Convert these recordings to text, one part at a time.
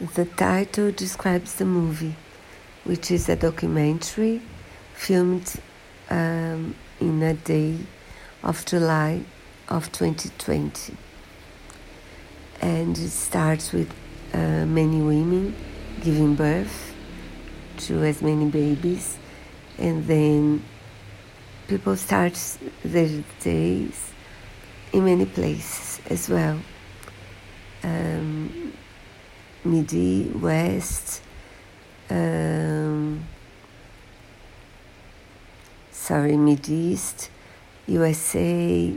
The title describes the movie, which is a documentary filmed um, in a day of July of 2020. And it starts with uh, many women giving birth to as many babies, and then people start their days in many places as well. Um, Midi, West, um, sorry, Mid East, USA,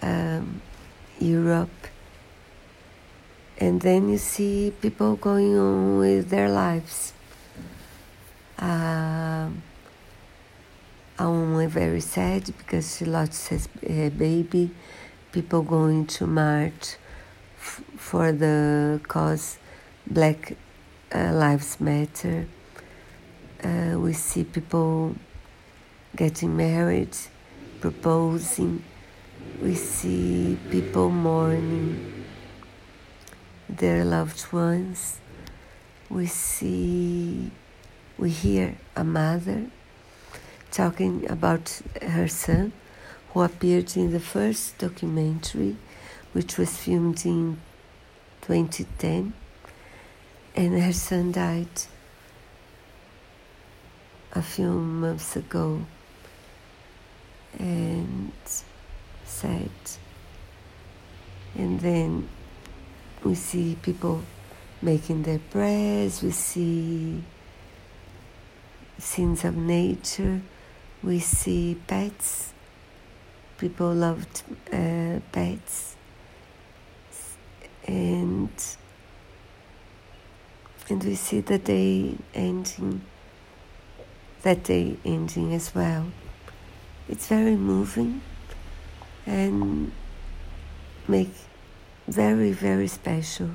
um, Europe, and then you see people going on with their lives. Um, I'm very sad because she lost his uh, baby. People going to march for the cause Black uh, Lives Matter. Uh, we see people getting married, proposing. We see people mourning their loved ones. We see, we hear a mother talking about her son, who appeared in the first documentary, which was filmed in 2010, and her son died a few months ago. And sad. And then we see people making their prayers, we see scenes of nature we see pets. People loved uh, pets, and and we see the day ending. That day ending as well. It's very moving, and make very very special.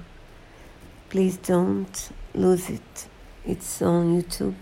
Please don't lose it. It's on YouTube